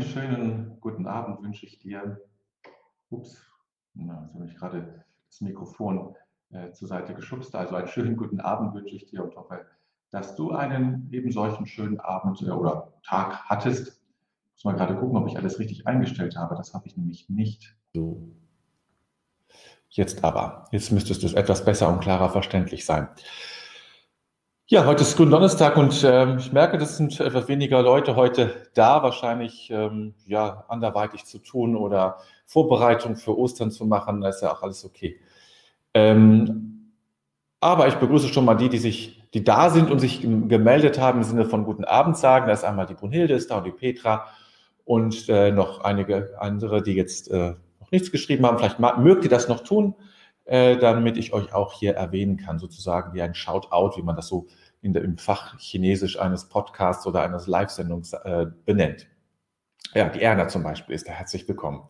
Einen schönen guten Abend wünsche ich dir. Ups, na, jetzt habe ich gerade das Mikrofon äh, zur Seite geschubst. Also einen schönen guten Abend wünsche ich dir und hoffe, dass du einen eben solchen schönen Abend äh, oder Tag hattest. Muss mal gerade gucken, ob ich alles richtig eingestellt habe. Das habe ich nämlich nicht. So. Jetzt aber. Jetzt müsste es etwas besser und klarer verständlich sein. Ja, heute ist Gründonnerstag und ähm, ich merke, das sind etwas weniger Leute heute da, wahrscheinlich ähm, ja anderweitig zu tun oder Vorbereitung für Ostern zu machen. Da ist ja auch alles okay. Ähm, aber ich begrüße schon mal die, die sich, die da sind und sich gemeldet haben im Sinne von guten Abend sagen. Da ist einmal die Brunhilde ist da und die Petra und äh, noch einige andere, die jetzt äh, noch nichts geschrieben haben. Vielleicht mögt ihr das noch tun, äh, damit ich euch auch hier erwähnen kann, sozusagen wie ein Shoutout, wie man das so in der, im Fach Chinesisch eines Podcasts oder eines Live-Sendungs äh, benennt. Ja, die Erna zum Beispiel ist da herzlich willkommen.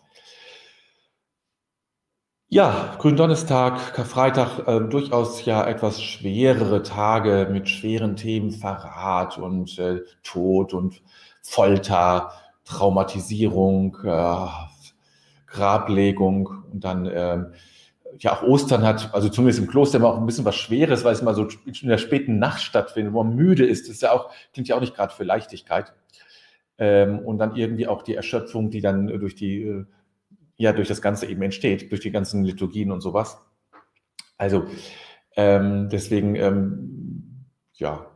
Ja, Gründonnerstag, Karfreitag, äh, durchaus ja etwas schwerere Tage mit schweren Themen, Verrat und äh, Tod und Folter, Traumatisierung, äh, Grablegung und dann ähm, ja auch Ostern hat, also zumindest im Kloster immer auch ein bisschen was Schweres, weil es mal so in der späten Nacht stattfindet, wo man müde ist. Das ist ja auch, klingt ja auch nicht gerade für Leichtigkeit. Ähm, und dann irgendwie auch die Erschöpfung, die dann durch die, äh, ja, durch das Ganze eben entsteht, durch die ganzen Liturgien und sowas. Also ähm, deswegen, ähm, ja,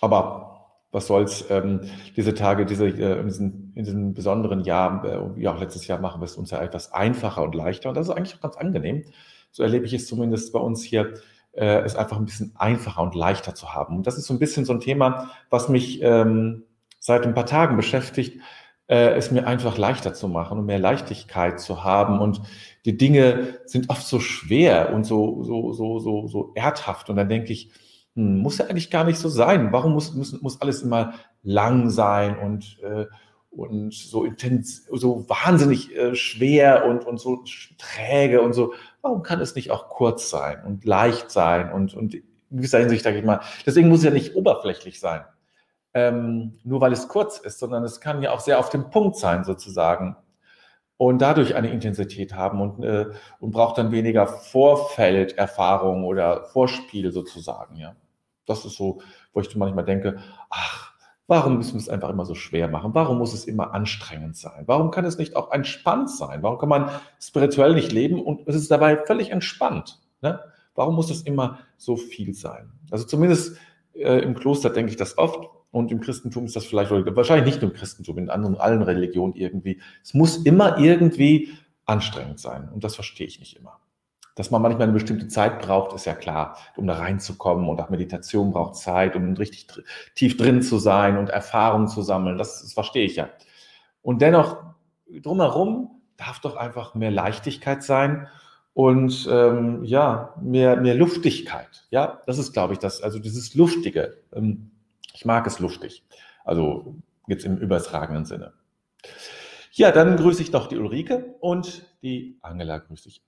aber was soll's, ähm, diese Tage, diese, äh, in, diesen, in diesem besonderen Jahr, äh, ja, auch letztes Jahr machen wir es uns ja etwas einfacher und leichter und das ist eigentlich auch ganz angenehm. So erlebe ich es zumindest bei uns hier, äh, es einfach ein bisschen einfacher und leichter zu haben. Und das ist so ein bisschen so ein Thema, was mich ähm, seit ein paar Tagen beschäftigt, äh, es mir einfach leichter zu machen und mehr Leichtigkeit zu haben. Und die Dinge sind oft so schwer und so, so, so, so, so erdhaft. Und dann denke ich, hm, muss ja eigentlich gar nicht so sein. Warum muss, muss, muss alles immer lang sein und, äh, und so intens, so wahnsinnig äh, schwer und, und so träge und so? Warum kann es nicht auch kurz sein und leicht sein und, und in gewisser Hinsicht, sage ich mal, deswegen muss es ja nicht oberflächlich sein. Ähm, nur weil es kurz ist, sondern es kann ja auch sehr auf dem Punkt sein, sozusagen. Und dadurch eine Intensität haben und, äh, und braucht dann weniger Vorfelderfahrung oder Vorspiel sozusagen, ja. Das ist so, wo ich manchmal denke, ach, warum müssen wir es einfach immer so schwer machen? Warum muss es immer anstrengend sein? Warum kann es nicht auch entspannt sein? Warum kann man spirituell nicht leben und es ist dabei völlig entspannt? Ne? Warum muss es immer so viel sein? Also zumindest äh, im Kloster denke ich das oft und im Christentum ist das vielleicht, wahrscheinlich nicht nur im Christentum, in anderen, allen Religionen irgendwie. Es muss immer irgendwie anstrengend sein und das verstehe ich nicht immer. Dass man manchmal eine bestimmte Zeit braucht, ist ja klar, um da reinzukommen. Und auch Meditation braucht Zeit, um richtig tief drin zu sein und Erfahrungen zu sammeln. Das, das verstehe ich ja. Und dennoch, drumherum darf doch einfach mehr Leichtigkeit sein und ähm, ja, mehr, mehr Luftigkeit. Ja, das ist, glaube ich, das, also dieses Luftige. Ähm, ich mag es luftig. Also jetzt im übertragenen Sinne. Ja, dann grüße ich noch die Ulrike und die Angela grüße ich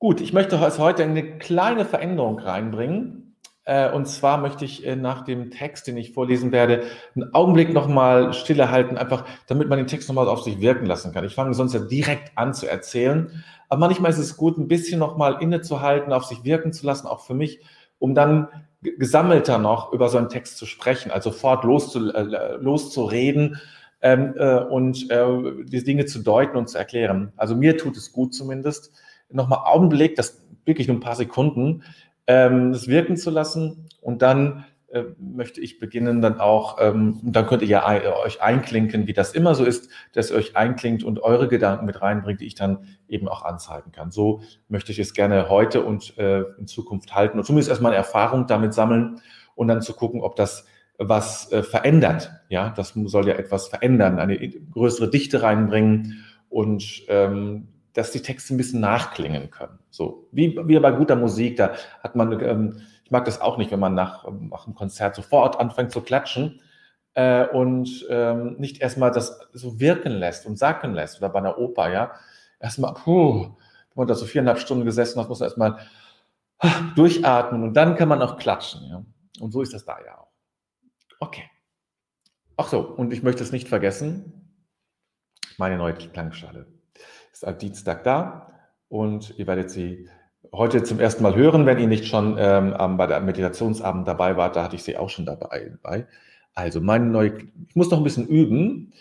Gut, ich möchte heute eine kleine Veränderung reinbringen. Äh, und zwar möchte ich äh, nach dem Text, den ich vorlesen werde, einen Augenblick nochmal stille halten, einfach damit man den Text nochmal auf sich wirken lassen kann. Ich fange sonst ja direkt an zu erzählen. Aber manchmal ist es gut, ein bisschen nochmal innezuhalten, auf sich wirken zu lassen, auch für mich, um dann gesammelter noch über so einen Text zu sprechen, also sofort loszu, äh, loszureden ähm, äh, und äh, die Dinge zu deuten und zu erklären. Also mir tut es gut zumindest nochmal Augenblick, das wirklich nur ein paar Sekunden, ähm, das wirken zu lassen und dann äh, möchte ich beginnen dann auch, ähm, dann könnt ihr ja ein, euch einklinken, wie das immer so ist, dass ihr euch einklingt und eure Gedanken mit reinbringt, die ich dann eben auch anzeigen kann. So möchte ich es gerne heute und äh, in Zukunft halten und zumindest erstmal eine Erfahrung damit sammeln und dann zu gucken, ob das was äh, verändert. Ja, das soll ja etwas verändern, eine größere Dichte reinbringen und ähm, dass die Texte ein bisschen nachklingen können. So wie, wie bei guter Musik, da hat man, ähm, ich mag das auch nicht, wenn man nach, nach einem Konzert sofort anfängt zu klatschen äh, und ähm, nicht erstmal das so wirken lässt und sacken lässt oder bei einer Oper, ja. Erstmal, puh, wenn man da so viereinhalb Stunden gesessen hat, muss man erstmal durchatmen und dann kann man auch klatschen, ja. Und so ist das da ja auch. Okay. ach so, und ich möchte es nicht vergessen, meine neue Klangschale ist am Dienstag da und ihr werdet sie heute zum ersten Mal hören, wenn ihr nicht schon ähm, bei der Meditationsabend dabei wart, da hatte ich sie auch schon dabei. Also meine neue, ich muss noch ein bisschen üben,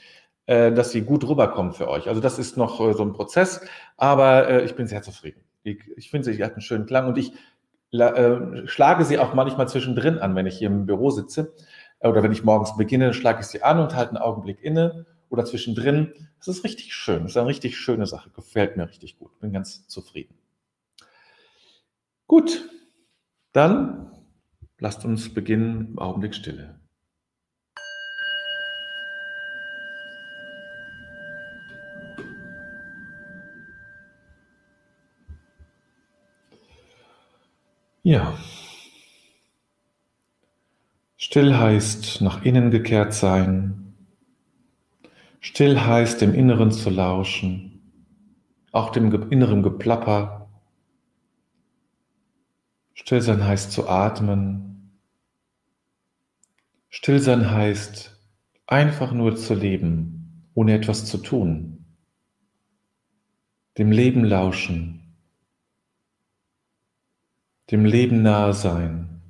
äh, dass sie gut rüberkommt für euch. Also das ist noch äh, so ein Prozess, aber äh, ich bin sehr zufrieden. Ich, ich finde, sie hat einen schönen Klang und ich äh, schlage sie auch manchmal zwischendrin an, wenn ich hier im Büro sitze oder wenn ich morgens beginne, schlage ich sie an und halte einen Augenblick inne oder zwischendrin. Das ist richtig schön. Das ist eine richtig schöne Sache. Gefällt mir richtig gut. Bin ganz zufrieden. Gut, dann lasst uns beginnen. Augenblick Stille. Ja. Still heißt nach innen gekehrt sein. Still heißt dem Inneren zu lauschen, auch dem inneren Geplapper. Stillsein heißt zu atmen. Stillsein heißt einfach nur zu leben, ohne etwas zu tun. Dem Leben lauschen, dem Leben nahe sein,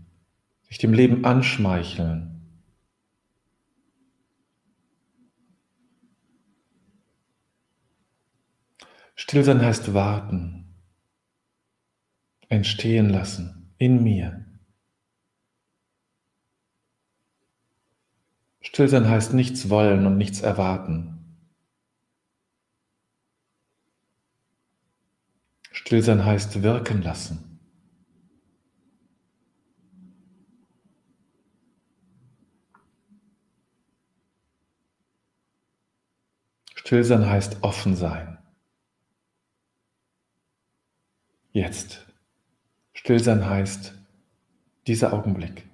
sich dem Leben anschmeicheln. Stillsein heißt warten, entstehen lassen in mir. Stillsein heißt nichts wollen und nichts erwarten. Stillsein heißt wirken lassen. Stillsein heißt offen sein. Jetzt. Stillsein heißt dieser Augenblick.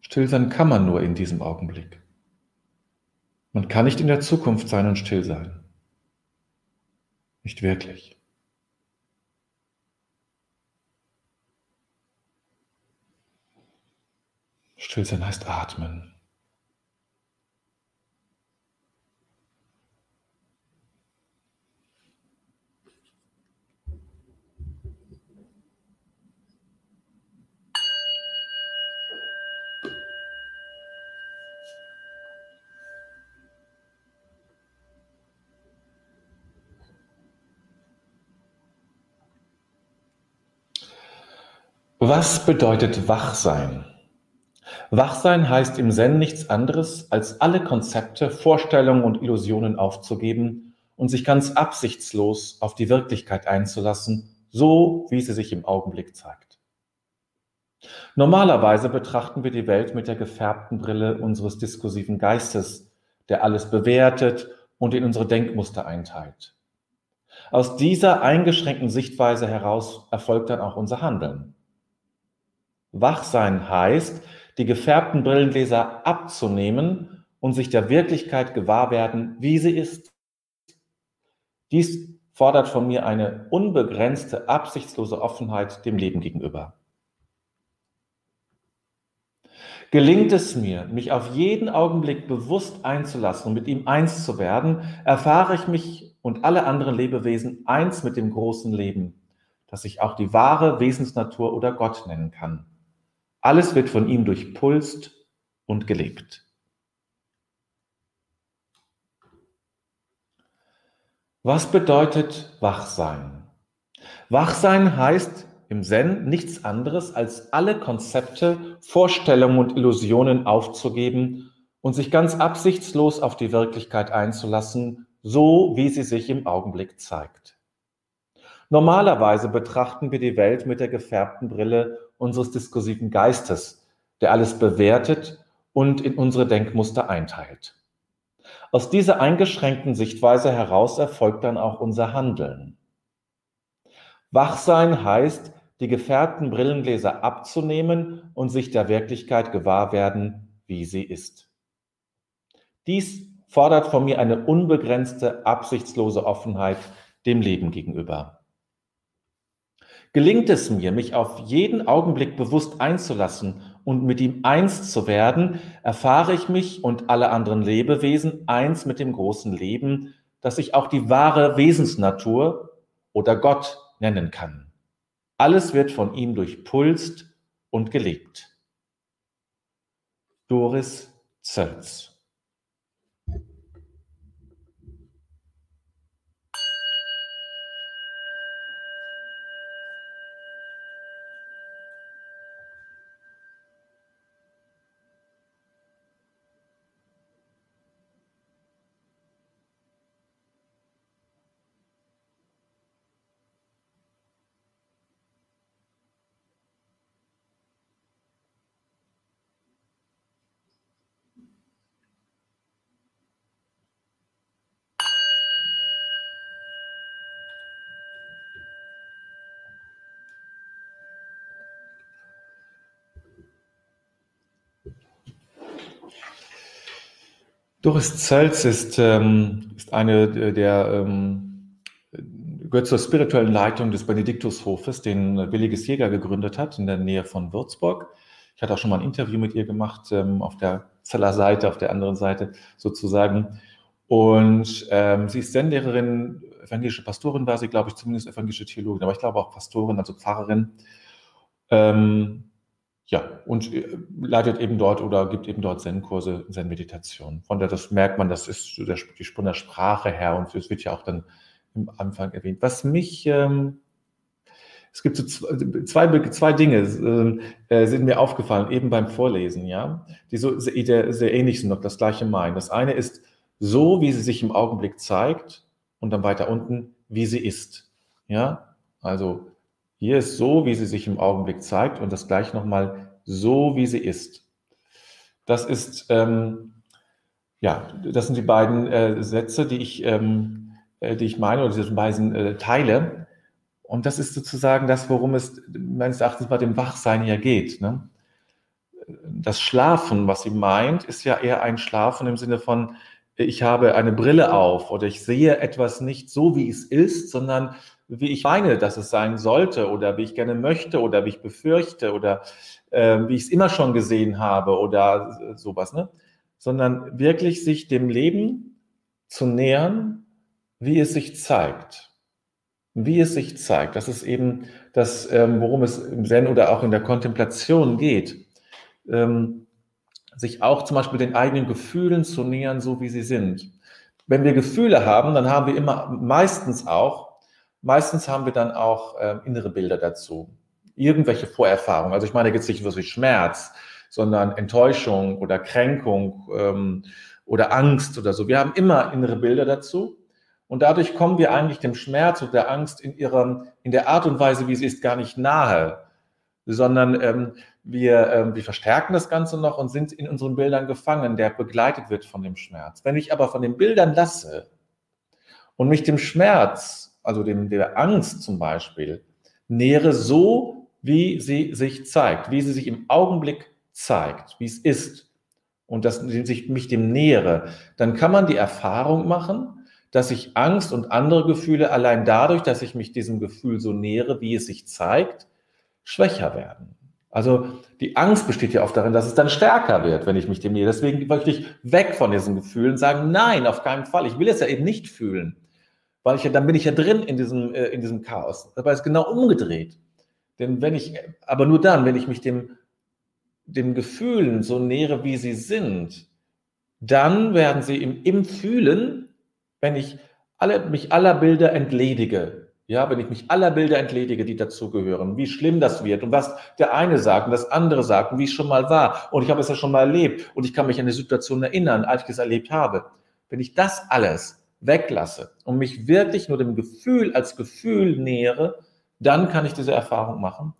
Stillsein kann man nur in diesem Augenblick. Man kann nicht in der Zukunft sein und still sein. Nicht wirklich. Stillsein heißt atmen. Was bedeutet Wachsein? Wachsein heißt im Zen nichts anderes, als alle Konzepte, Vorstellungen und Illusionen aufzugeben und sich ganz absichtslos auf die Wirklichkeit einzulassen, so wie sie sich im Augenblick zeigt. Normalerweise betrachten wir die Welt mit der gefärbten Brille unseres diskursiven Geistes, der alles bewertet und in unsere Denkmuster einteilt. Aus dieser eingeschränkten Sichtweise heraus erfolgt dann auch unser Handeln. Wachsein heißt, die gefärbten Brillengläser abzunehmen und sich der Wirklichkeit gewahr werden, wie sie ist. Dies fordert von mir eine unbegrenzte, absichtslose Offenheit dem Leben gegenüber. Gelingt es mir, mich auf jeden Augenblick bewusst einzulassen und mit ihm eins zu werden, erfahre ich mich und alle anderen Lebewesen eins mit dem großen Leben, das ich auch die wahre Wesensnatur oder Gott nennen kann. Alles wird von ihm durchpulst und gelebt. Was bedeutet Wachsein? Wachsein heißt im Zen nichts anderes, als alle Konzepte, Vorstellungen und Illusionen aufzugeben und sich ganz absichtslos auf die Wirklichkeit einzulassen, so wie sie sich im Augenblick zeigt. Normalerweise betrachten wir die Welt mit der gefärbten Brille unseres diskursiven Geistes, der alles bewertet und in unsere Denkmuster einteilt. Aus dieser eingeschränkten Sichtweise heraus erfolgt dann auch unser Handeln. Wachsein heißt, die gefärbten Brillengläser abzunehmen und sich der Wirklichkeit gewahr werden, wie sie ist. Dies fordert von mir eine unbegrenzte, absichtslose Offenheit dem Leben gegenüber. Gelingt es mir, mich auf jeden Augenblick bewusst einzulassen und mit ihm eins zu werden, erfahre ich mich und alle anderen Lebewesen eins mit dem großen Leben, das ich auch die wahre Wesensnatur oder Gott nennen kann. Alles wird von ihm durchpulst und gelebt. Doris Zölz Doris Zölz ist, ähm, ist eine der, ähm, gehört zur spirituellen Leitung des Benediktushofes, den Williges Jäger gegründet hat, in der Nähe von Würzburg. Ich hatte auch schon mal ein Interview mit ihr gemacht, ähm, auf der Zeller Seite, auf der anderen Seite sozusagen. Und ähm, sie ist Zen-Lehrerin, evangelische Pastorin war sie, glaube ich, zumindest evangelische Theologin, aber ich glaube auch Pastorin, also Pfarrerin. Ähm, ja, und äh, leitet eben dort oder gibt eben dort Zen-Kurse, Zen-Meditation. Von der, das merkt man, das ist der, die von der Sprache her und es wird ja auch dann im Anfang erwähnt. Was mich, ähm, es gibt so zwei, zwei Dinge, äh, sind mir aufgefallen, eben beim Vorlesen, ja, die so sehr, sehr ähnlich sind, noch das gleiche meinen. Das eine ist so, wie sie sich im Augenblick zeigt und dann weiter unten, wie sie ist. Ja, also hier ist so, wie sie sich im Augenblick zeigt und das gleich nochmal so, wie sie ist. Das ist, ähm, ja, das sind die beiden äh, Sätze, die ich, ähm, äh, die ich meine, oder diese beiden äh, Teile. Und das ist sozusagen das, worum es meines Erachtens bei dem Wachsein ja geht. Ne? Das Schlafen, was sie meint, ist ja eher ein Schlafen im Sinne von, ich habe eine Brille auf oder ich sehe etwas nicht so, wie es ist, sondern wie ich meine, dass es sein sollte oder wie ich gerne möchte oder wie ich befürchte oder äh, wie ich es immer schon gesehen habe oder sowas, ne? sondern wirklich sich dem Leben zu nähern, wie es sich zeigt. Wie es sich zeigt. Das ist eben das, ähm, worum es im Zen oder auch in der Kontemplation geht. Ähm, sich auch zum Beispiel den eigenen Gefühlen zu nähern, so wie sie sind. Wenn wir Gefühle haben, dann haben wir immer meistens auch Meistens haben wir dann auch äh, innere Bilder dazu. Irgendwelche Vorerfahrungen. Also ich meine jetzt nicht wie Schmerz, sondern Enttäuschung oder Kränkung ähm, oder Angst oder so. Wir haben immer innere Bilder dazu. Und dadurch kommen wir eigentlich dem Schmerz und der Angst in ihrem, in der Art und Weise, wie sie ist, gar nicht nahe, sondern ähm, wir, ähm, wir verstärken das Ganze noch und sind in unseren Bildern gefangen, der begleitet wird von dem Schmerz. Wenn ich aber von den Bildern lasse und mich dem Schmerz also dem, der Angst zum Beispiel, nähere so, wie sie sich zeigt, wie sie sich im Augenblick zeigt, wie es ist und dass ich mich dem nähere, dann kann man die Erfahrung machen, dass ich Angst und andere Gefühle allein dadurch, dass ich mich diesem Gefühl so nähere, wie es sich zeigt, schwächer werden. Also die Angst besteht ja oft darin, dass es dann stärker wird, wenn ich mich dem nähere. Deswegen möchte ich weg von diesen Gefühlen sagen, nein, auf keinen Fall. Ich will es ja eben nicht fühlen weil ich ja, dann bin ich ja drin in diesem, äh, in diesem Chaos. Dabei ist genau umgedreht. Denn wenn ich, aber nur dann, wenn ich mich dem, dem Gefühlen so nähere, wie sie sind, dann werden sie im, im Fühlen, wenn ich alle, mich aller Bilder entledige, ja, wenn ich mich aller Bilder entledige, die dazugehören, wie schlimm das wird und was der eine sagt und das andere sagt und wie es schon mal war und ich habe es ja schon mal erlebt und ich kann mich an eine Situation erinnern, als ich es erlebt habe. Wenn ich das alles weglasse und mich wirklich nur dem Gefühl als Gefühl nähere, dann kann ich diese Erfahrung machen.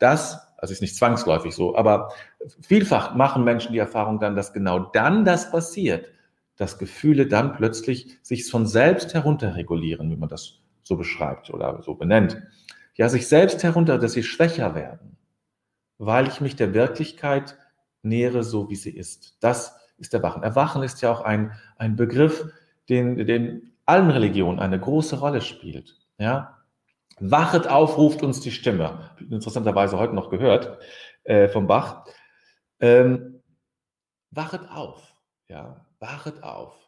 Das, also ist nicht zwangsläufig so, aber vielfach machen Menschen die Erfahrung dann, dass genau dann das passiert, dass Gefühle dann plötzlich sich von selbst herunterregulieren, wie man das so beschreibt oder so benennt. Ja, sich selbst herunter, dass sie schwächer werden, weil ich mich der Wirklichkeit nähere, so wie sie ist. Das ist Erwachen. Erwachen ist ja auch ein, ein Begriff, den, den allen Religionen eine große Rolle spielt. Ja? Wachet auf, ruft uns die Stimme. Interessanterweise heute noch gehört äh, vom Bach. Ähm, wachet auf, ja, wachet auf.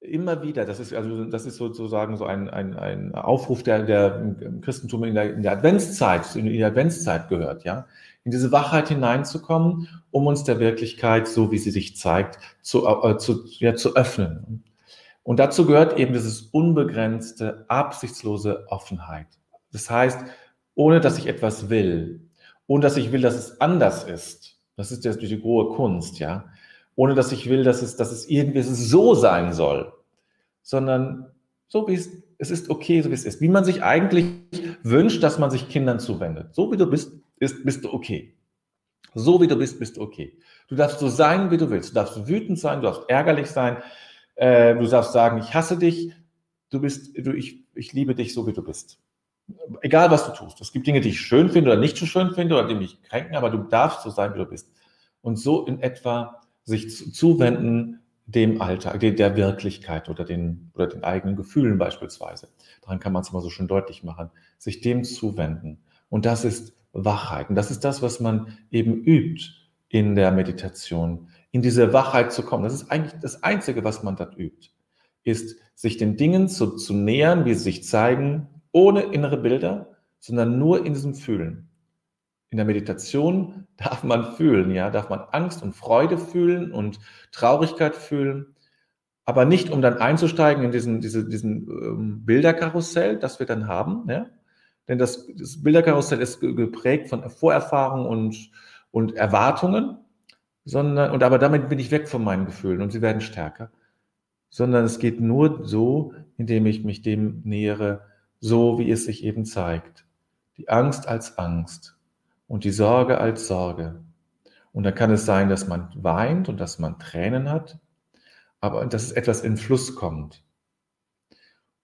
Immer wieder, das ist also das ist sozusagen so ein, ein, ein Aufruf, der, der im Christentum in der, in der Adventszeit, in die Adventszeit gehört, ja, in diese Wachheit hineinzukommen, um uns der Wirklichkeit, so wie sie sich zeigt, zu, äh, zu, ja, zu öffnen. Und dazu gehört eben dieses unbegrenzte, absichtslose Offenheit. Das heißt, ohne dass ich etwas will, ohne dass ich will, dass es anders ist. Das ist jetzt die hohe Kunst, ja. Ohne dass ich will, dass es, dass es irgendwie so sein soll, sondern so wie es, es ist okay, so wie es ist. Wie man sich eigentlich wünscht, dass man sich Kindern zuwendet. So wie du bist, ist, bist du okay. So wie du bist, bist du okay. Du darfst so sein, wie du willst. Du darfst wütend sein, du darfst ärgerlich sein, äh, du darfst sagen, ich hasse dich, du bist, du, ich, ich liebe dich so, wie du bist. Egal, was du tust. Es gibt Dinge, die ich schön finde oder nicht so schön finde oder die mich kränken, aber du darfst so sein, wie du bist. Und so in etwa sich zuwenden dem Alltag, der Wirklichkeit oder den, oder den eigenen Gefühlen beispielsweise. Daran kann man es mal so schön deutlich machen. Sich dem zuwenden. Und das ist Wachheit. Und das ist das, was man eben übt in der Meditation in diese Wachheit zu kommen. Das ist eigentlich das Einzige, was man dort übt, ist, sich den Dingen zu, zu nähern, wie sie sich zeigen, ohne innere Bilder, sondern nur in diesem Fühlen. In der Meditation darf man fühlen, ja, darf man Angst und Freude fühlen und Traurigkeit fühlen, aber nicht, um dann einzusteigen in diesen, diese, diesen ähm, Bilderkarussell, das wir dann haben, ja. Denn das, das Bilderkarussell ist geprägt von Vorerfahrungen und, und Erwartungen sondern, und aber damit bin ich weg von meinen Gefühlen und sie werden stärker, sondern es geht nur so, indem ich mich dem nähere, so wie es sich eben zeigt. Die Angst als Angst und die Sorge als Sorge. Und dann kann es sein, dass man weint und dass man Tränen hat, aber dass es etwas in Fluss kommt.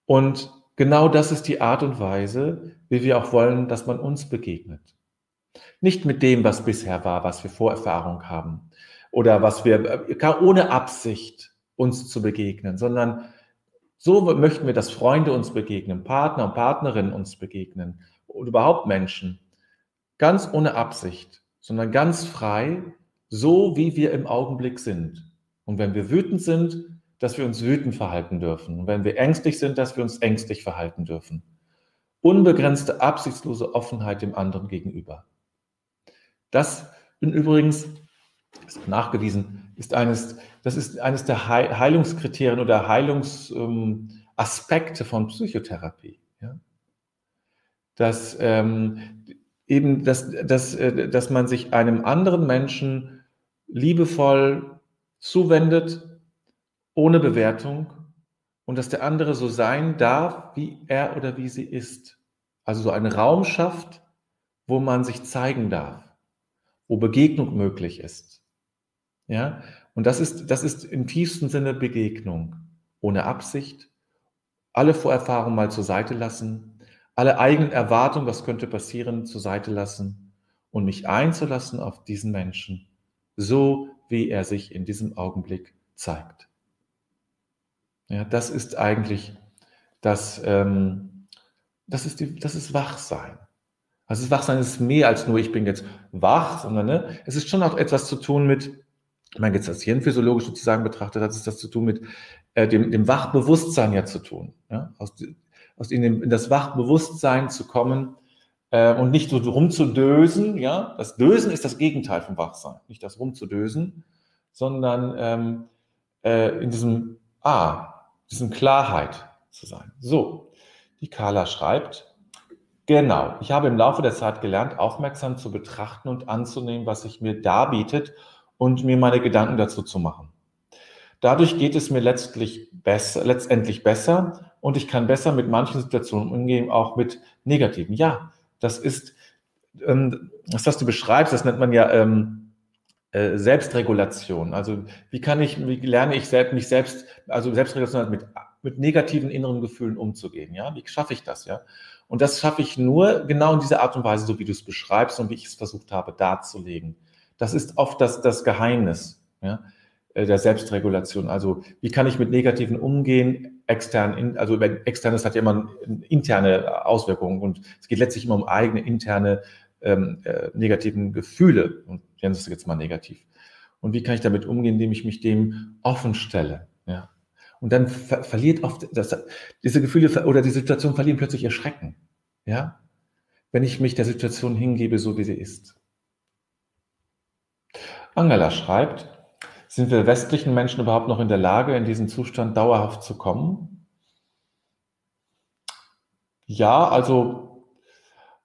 Und genau das ist die Art und Weise, wie wir auch wollen, dass man uns begegnet. Nicht mit dem, was bisher war, was wir Vorerfahrung haben oder was wir äh, ohne Absicht uns zu begegnen, sondern so möchten wir, dass Freunde uns begegnen, Partner und Partnerinnen uns begegnen und überhaupt Menschen. Ganz ohne Absicht, sondern ganz frei, so wie wir im Augenblick sind. Und wenn wir wütend sind, dass wir uns wütend verhalten dürfen. Und wenn wir ängstlich sind, dass wir uns ängstlich verhalten dürfen. Unbegrenzte, absichtslose Offenheit dem anderen gegenüber. Das übrigens ist nachgewiesen, ist eines, das ist eines der Heilungskriterien oder Heilungsaspekte von Psychotherapie. Ja? Dass ähm, eben, dass, dass, äh, dass man sich einem anderen Menschen liebevoll zuwendet, ohne Bewertung und dass der andere so sein darf, wie er oder wie sie ist. Also so einen Raum schafft, wo man sich zeigen darf wo Begegnung möglich ist. Ja, und das ist, das ist im tiefsten Sinne Begegnung. Ohne Absicht, alle Vorerfahrungen mal zur Seite lassen, alle eigenen Erwartungen, was könnte passieren, zur Seite lassen und mich einzulassen auf diesen Menschen, so wie er sich in diesem Augenblick zeigt. Ja, das ist eigentlich das, ähm, das ist die, das ist Wachsein. Also Wachsein ist mehr als nur, ich bin jetzt wach, sondern ne, es ist schon auch etwas zu tun mit, wenn man jetzt das hirnphysiologisch sozusagen betrachtet, hat es das zu tun mit äh, dem, dem Wachbewusstsein ja zu tun. Ja? Aus, aus in, in das Wachbewusstsein zu kommen äh, und nicht so rumzudösen. Ja? Das Dösen ist das Gegenteil vom Wachsein, nicht das rumzudösen, sondern ähm, äh, in diesem Ah, diesem Klarheit zu sein. So, die Carla schreibt, Genau. Ich habe im Laufe der Zeit gelernt, aufmerksam zu betrachten und anzunehmen, was sich mir darbietet und mir meine Gedanken dazu zu machen. Dadurch geht es mir letztlich besser, letztendlich besser und ich kann besser mit manchen Situationen umgehen, auch mit negativen. Ja, das ist, ähm, das, was du beschreibst, das nennt man ja ähm, äh, Selbstregulation. Also wie kann ich, wie lerne ich selbst, mich selbst, also Selbstregulation mit, mit negativen inneren Gefühlen umzugehen? Ja, wie schaffe ich das? Ja, und das schaffe ich nur genau in dieser Art und Weise, so wie du es beschreibst und wie ich es versucht habe darzulegen. Das ist oft das, das Geheimnis ja, der Selbstregulation. Also wie kann ich mit Negativen umgehen, extern, in, also externes hat ja immer interne Auswirkungen und es geht letztlich immer um eigene interne ähm, äh, negativen Gefühle. Und Jens ist jetzt mal negativ. Und wie kann ich damit umgehen, indem ich mich dem offen stelle? Ja. Und dann ver verliert oft das, diese Gefühle oder die Situation verlieren plötzlich ihr Schrecken. Ja. Wenn ich mich der Situation hingebe, so wie sie ist. Angela schreibt, sind wir westlichen Menschen überhaupt noch in der Lage, in diesen Zustand dauerhaft zu kommen? Ja, also,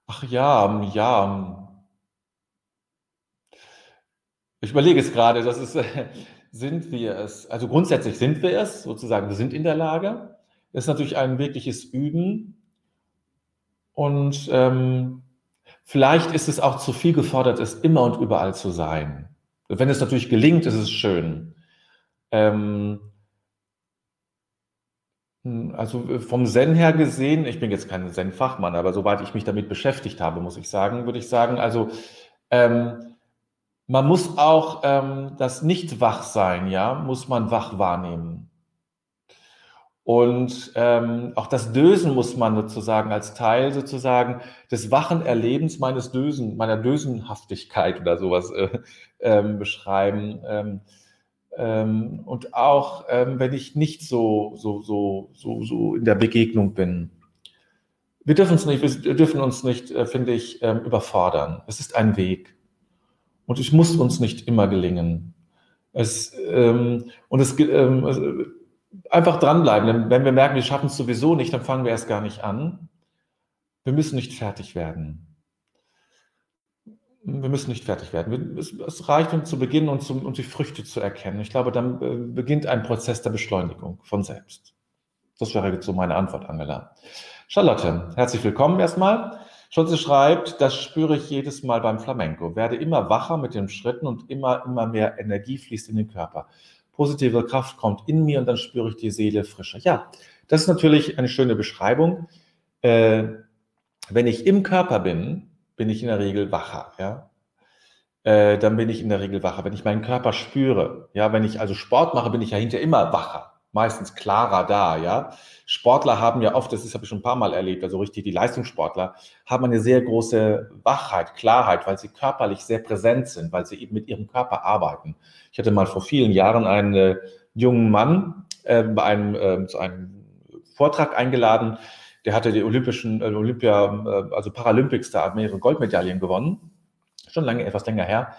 ach ja, ja. Ich überlege es gerade, das ist, sind wir es? Also grundsätzlich sind wir es, sozusagen, wir sind in der Lage. Das ist natürlich ein wirkliches Üben. Und ähm, vielleicht ist es auch zu viel gefordert, es immer und überall zu sein. Wenn es natürlich gelingt, ist es schön. Ähm, hm, also vom Zen her gesehen, ich bin jetzt kein Zen-Fachmann, aber soweit ich mich damit beschäftigt habe, muss ich sagen, würde ich sagen, also ähm, man muss auch ähm, das Nicht-Wachsein, ja, muss man wach wahrnehmen. Und ähm, auch das Dösen muss man sozusagen als Teil sozusagen des wachen Erlebens meines Dösen, meiner Dösenhaftigkeit oder sowas äh, ähm, beschreiben. Ähm, ähm, und auch ähm, wenn ich nicht so, so, so, so, so in der Begegnung bin. Wir dürfen uns nicht, wir dürfen uns nicht, äh, finde ich, ähm, überfordern. Es ist ein Weg. Und es muss uns nicht immer gelingen. Es, ähm, und es, ähm, einfach dranbleiben. Wenn wir merken, wir schaffen es sowieso nicht, dann fangen wir erst gar nicht an. Wir müssen nicht fertig werden. Wir müssen nicht fertig werden. Es, reicht, um zu beginnen und, zum, und die Früchte zu erkennen. Ich glaube, dann äh, beginnt ein Prozess der Beschleunigung von selbst. Das wäre jetzt so meine Antwort, Angela. Charlotte, herzlich willkommen erstmal. Schulze schreibt, das spüre ich jedes Mal beim Flamenco. Werde immer wacher mit den Schritten und immer, immer mehr Energie fließt in den Körper positive Kraft kommt in mir und dann spüre ich die Seele frischer. Ja, das ist natürlich eine schöne Beschreibung. Äh, wenn ich im Körper bin, bin ich in der Regel wacher, ja. Äh, dann bin ich in der Regel wacher. Wenn ich meinen Körper spüre, ja, wenn ich also Sport mache, bin ich ja hinterher immer wacher meistens klarer da, ja. Sportler haben ja oft, das habe ich schon ein paar Mal erlebt, also richtig die Leistungssportler, haben eine sehr große Wachheit, Klarheit, weil sie körperlich sehr präsent sind, weil sie eben mit ihrem Körper arbeiten. Ich hatte mal vor vielen Jahren einen äh, jungen Mann äh, bei einem, äh, zu einem Vortrag eingeladen, der hatte die olympischen, äh, Olympia, äh, also Paralympics, da hat mehrere Goldmedaillen gewonnen. Schon lange, etwas länger her.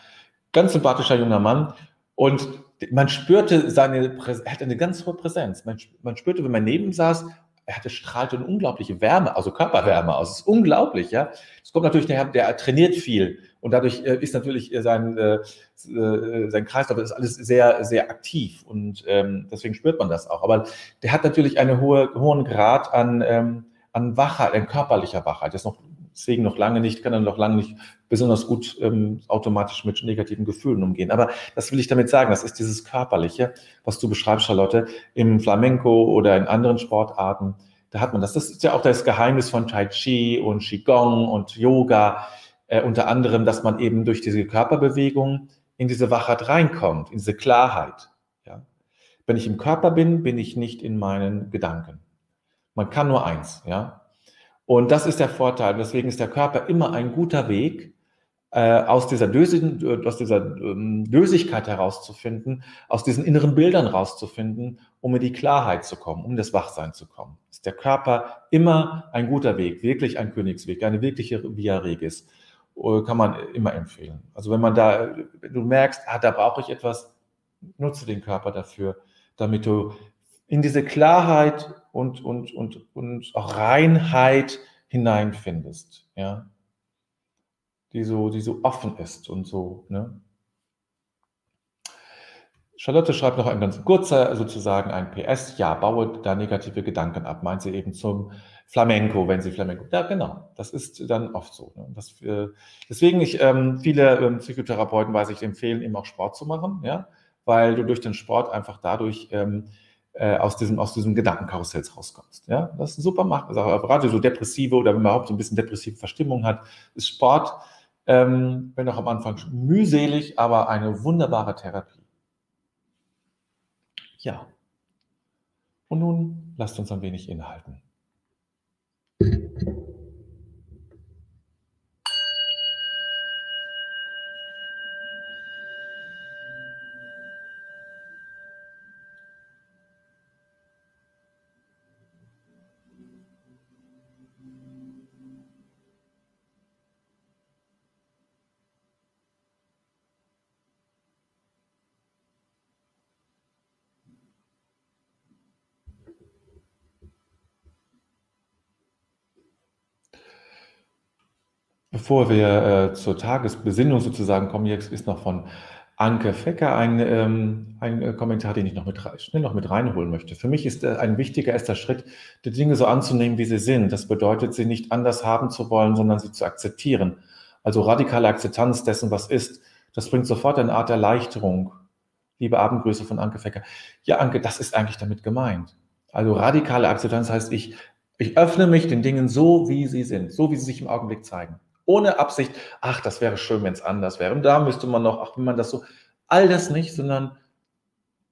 Ganz sympathischer junger Mann. Und man spürte seine, er hatte eine ganz hohe Präsenz. Man, man spürte, wenn man neben ihm saß, er hatte strahlte eine unglaubliche Wärme, also Körperwärme aus. Das ist unglaublich, ja. Es kommt natürlich der, der trainiert viel und dadurch äh, ist natürlich sein, äh, äh, sein Kreislauf ist alles sehr, sehr aktiv und ähm, deswegen spürt man das auch. Aber der hat natürlich einen hohe, hohen Grad an, ähm, an Wachheit, an körperlicher Wachheit. Das ist noch deswegen noch lange nicht, kann er noch lange nicht besonders gut ähm, automatisch mit negativen Gefühlen umgehen. Aber das will ich damit sagen, das ist dieses Körperliche, was du beschreibst, Charlotte, im Flamenco oder in anderen Sportarten. Da hat man das. Das ist ja auch das Geheimnis von Tai Chi und Qigong und Yoga, äh, unter anderem, dass man eben durch diese Körperbewegung in diese Wachheit reinkommt, in diese Klarheit. Ja? Wenn ich im Körper bin, bin ich nicht in meinen Gedanken. Man kann nur eins, ja. Und das ist der Vorteil. Deswegen ist der Körper immer ein guter Weg, äh, aus dieser, Dösigen, äh, aus dieser ähm, Dösigkeit herauszufinden, aus diesen inneren Bildern rauszufinden, um in die Klarheit zu kommen, um in das Wachsein zu kommen. Ist der Körper immer ein guter Weg, wirklich ein Königsweg, eine wirkliche Via Regis, äh, kann man immer empfehlen. Also wenn man da, du merkst, ah, da brauche ich etwas, nutze den Körper dafür, damit du in diese Klarheit und, und, und, und auch Reinheit hineinfindest, ja, die so, die so offen ist und so, ne? Charlotte schreibt noch ein ganz kurzer, sozusagen ein PS. Ja, baue da negative Gedanken ab. Meint sie eben zum Flamenco, wenn sie Flamenco. Ja, genau. Das ist dann oft so. Ne? Das, äh, deswegen, ich, ähm, viele ähm, Psychotherapeuten, weiß ich, empfehlen eben auch Sport zu machen, ja, weil du durch den Sport einfach dadurch ähm, äh, aus diesem, aus diesem Gedankenkarussells rauskommst. Ja, das ist ein super Macht. Also gerade so depressive oder wenn man überhaupt so ein bisschen depressive Verstimmung hat, ist Sport, ähm, wenn auch am Anfang mühselig, aber eine wunderbare Therapie. Ja. Und nun lasst uns ein wenig inhalten. Bevor wir äh, zur Tagesbesinnung sozusagen kommen, jetzt ist noch von Anke Fecker ein, ähm, ein äh, Kommentar, den ich noch mit, schnell noch mit reinholen möchte. Für mich ist äh, ein wichtiger erster Schritt, die Dinge so anzunehmen, wie sie sind. Das bedeutet, sie nicht anders haben zu wollen, sondern sie zu akzeptieren. Also radikale Akzeptanz dessen, was ist. Das bringt sofort eine Art Erleichterung. Liebe Abendgrüße von Anke Fecker. Ja, Anke, das ist eigentlich damit gemeint. Also radikale Akzeptanz heißt, ich, ich öffne mich den Dingen so, wie sie sind, so, wie sie sich im Augenblick zeigen ohne Absicht, ach, das wäre schön, wenn es anders wäre. Und da müsste man noch, ach, wenn man das so, all das nicht, sondern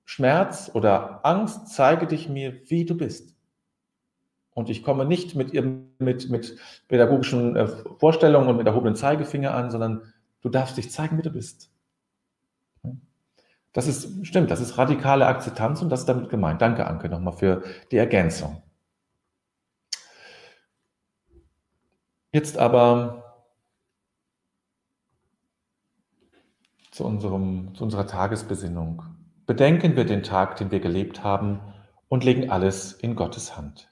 Schmerz oder Angst, zeige dich mir, wie du bist. Und ich komme nicht mit, mit, mit pädagogischen äh, Vorstellungen und mit erhobenen Zeigefinger an, sondern du darfst dich zeigen, wie du bist. Das ist, stimmt, das ist radikale Akzeptanz und das ist damit gemeint. Danke, Anke, nochmal für die Ergänzung. Jetzt aber zu, unserem, zu unserer Tagesbesinnung. Bedenken wir den Tag, den wir gelebt haben und legen alles in Gottes Hand.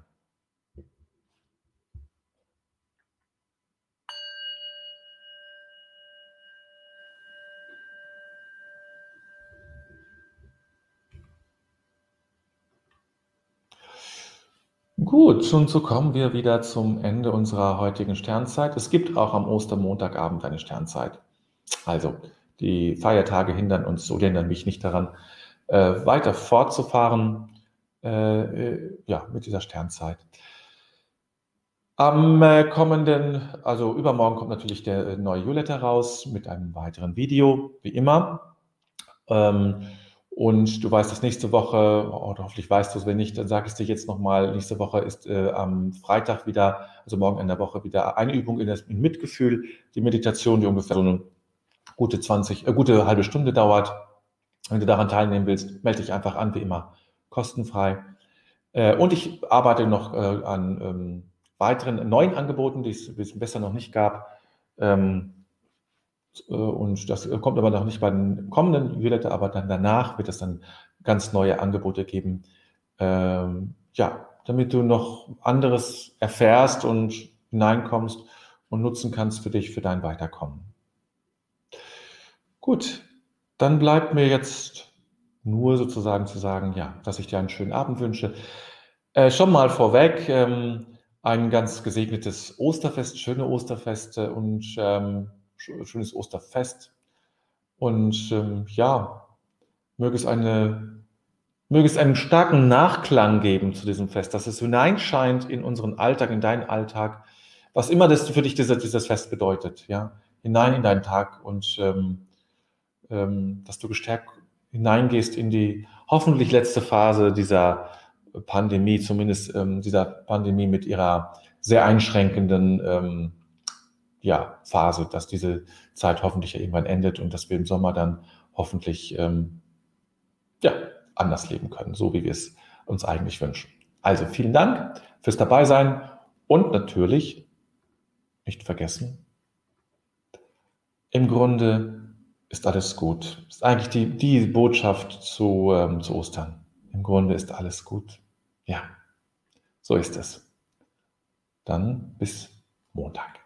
Gut, und so kommen wir wieder zum Ende unserer heutigen Sternzeit. Es gibt auch am Ostermontagabend eine Sternzeit. Also, die Feiertage hindern uns so hindern mich nicht daran, äh, weiter fortzufahren äh, äh, ja, mit dieser Sternzeit. Am äh, kommenden, also übermorgen kommt natürlich der äh, neue Juletta raus mit einem weiteren Video, wie immer. Ähm, und du weißt, dass nächste Woche, oder hoffentlich weißt du es, wenn nicht, dann sage ich es dir jetzt nochmal, nächste Woche ist äh, am Freitag wieder, also morgen in der Woche wieder eine Übung in, das, in Mitgefühl, die Meditation, die ungefähr so eine gute 20, äh, gute halbe Stunde dauert. Wenn du daran teilnehmen willst, melde dich einfach an, wie immer, kostenfrei. Äh, und ich arbeite noch äh, an ähm, weiteren neuen Angeboten, die es besser noch nicht gab. Ähm, äh, und das kommt aber noch nicht bei den kommenden Violette, aber dann danach wird es dann ganz neue Angebote geben. Ähm, ja, damit du noch anderes erfährst und hineinkommst und nutzen kannst für dich, für dein Weiterkommen. Gut, dann bleibt mir jetzt nur sozusagen zu sagen, ja, dass ich dir einen schönen Abend wünsche. Äh, schon mal vorweg, ähm, ein ganz gesegnetes Osterfest, schöne Osterfeste und ähm, schönes Osterfest. Und ähm, ja, möge es, eine, möge es einen starken Nachklang geben zu diesem Fest, dass es hineinscheint in unseren Alltag, in deinen Alltag, was immer das für dich dieses, dieses Fest bedeutet, ja, hinein in deinen Tag und ähm, ähm, dass du gestärkt hineingehst in die hoffentlich letzte Phase dieser Pandemie, zumindest ähm, dieser Pandemie mit ihrer sehr einschränkenden ähm, ja, Phase, dass diese Zeit hoffentlich irgendwann endet und dass wir im Sommer dann hoffentlich ähm, ja, anders leben können, so wie wir es uns eigentlich wünschen. Also vielen Dank fürs Dabeisein und natürlich nicht vergessen, im Grunde ist alles gut. Ist eigentlich die, die Botschaft zu, ähm, zu Ostern. Im Grunde ist alles gut. Ja, so ist es. Dann bis Montag.